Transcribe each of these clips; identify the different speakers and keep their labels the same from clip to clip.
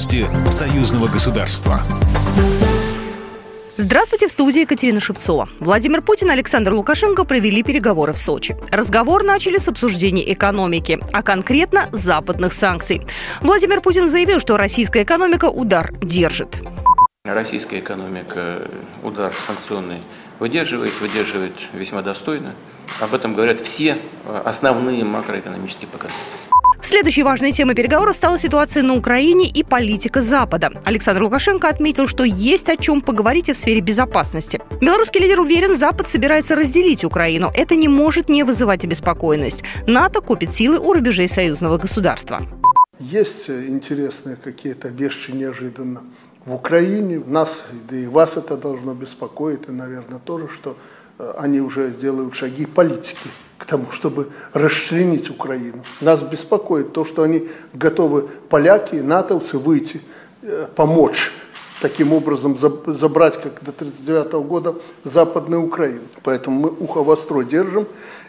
Speaker 1: Новости союзного государства.
Speaker 2: Здравствуйте, в студии Екатерина Шевцова. Владимир Путин и Александр Лукашенко провели переговоры в Сочи. Разговор начали с обсуждения экономики, а конкретно западных санкций. Владимир Путин заявил, что российская экономика удар держит.
Speaker 3: Российская экономика удар санкционный выдерживает, выдерживает весьма достойно. Об этом говорят все основные макроэкономические показатели.
Speaker 2: Следующей важной темой переговоров стала ситуация на Украине и политика Запада. Александр Лукашенко отметил, что есть о чем поговорить и в сфере безопасности. Белорусский лидер уверен, Запад собирается разделить Украину. Это не может не вызывать обеспокоенность. НАТО копит силы у рубежей союзного государства.
Speaker 4: Есть интересные какие-то вещи неожиданно. В Украине нас, да и вас это должно беспокоить, и, наверное, тоже, что э, они уже делают шаги политики тому, чтобы расчленить Украину. Нас беспокоит то, что они готовы, поляки, натовцы, выйти, э, помочь таким образом забрать, как до 1939 года, Западную Украину. Поэтому мы ухо востро держим.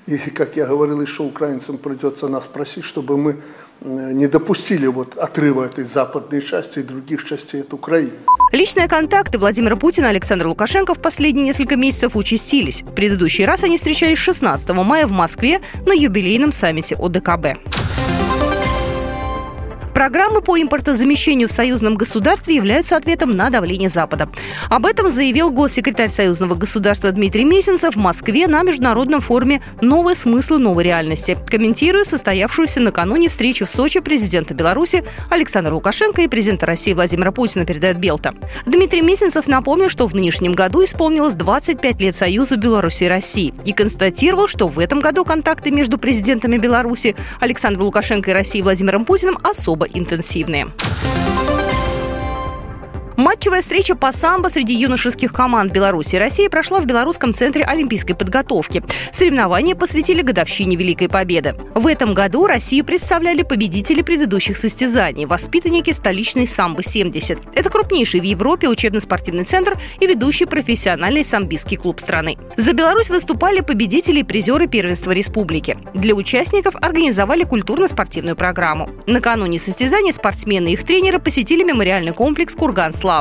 Speaker 4: И, как я говорил, еще украинцам придется нас просить, чтобы мы э, не допустили вот отрыва этой западной части и других частей от Украины.
Speaker 2: Личные контакты Владимира Путина и Александра Лукашенко в последние несколько месяцев участились. В предыдущий раз они встречались 16 мая в Москве на юбилейном саммите ОДКБ. Программы по импортозамещению в союзном государстве являются ответом на давление Запада. Об этом заявил госсекретарь союзного государства Дмитрий Месенцев в Москве на международном форуме «Новые смыслы новой реальности», комментируя состоявшуюся накануне встречу в Сочи президента Беларуси Александра Лукашенко и президента России Владимира Путина, передает Белта. Дмитрий Месенцев напомнил, что в нынешнем году исполнилось 25 лет Союза Беларуси и России и констатировал, что в этом году контакты между президентами Беларуси Александром Лукашенко и Россией Владимиром Путиным особо интенсивные. Матчевая встреча по самбо среди юношеских команд Беларуси и России прошла в Белорусском центре олимпийской подготовки. Соревнования посвятили годовщине Великой Победы. В этом году Россию представляли победители предыдущих состязаний – воспитанники столичной самбо-70. Это крупнейший в Европе учебно-спортивный центр и ведущий профессиональный самбистский клуб страны. За Беларусь выступали победители и призеры первенства республики. Для участников организовали культурно-спортивную программу. Накануне состязаний спортсмены и их тренеры посетили мемориальный комплекс «Курган-Слава»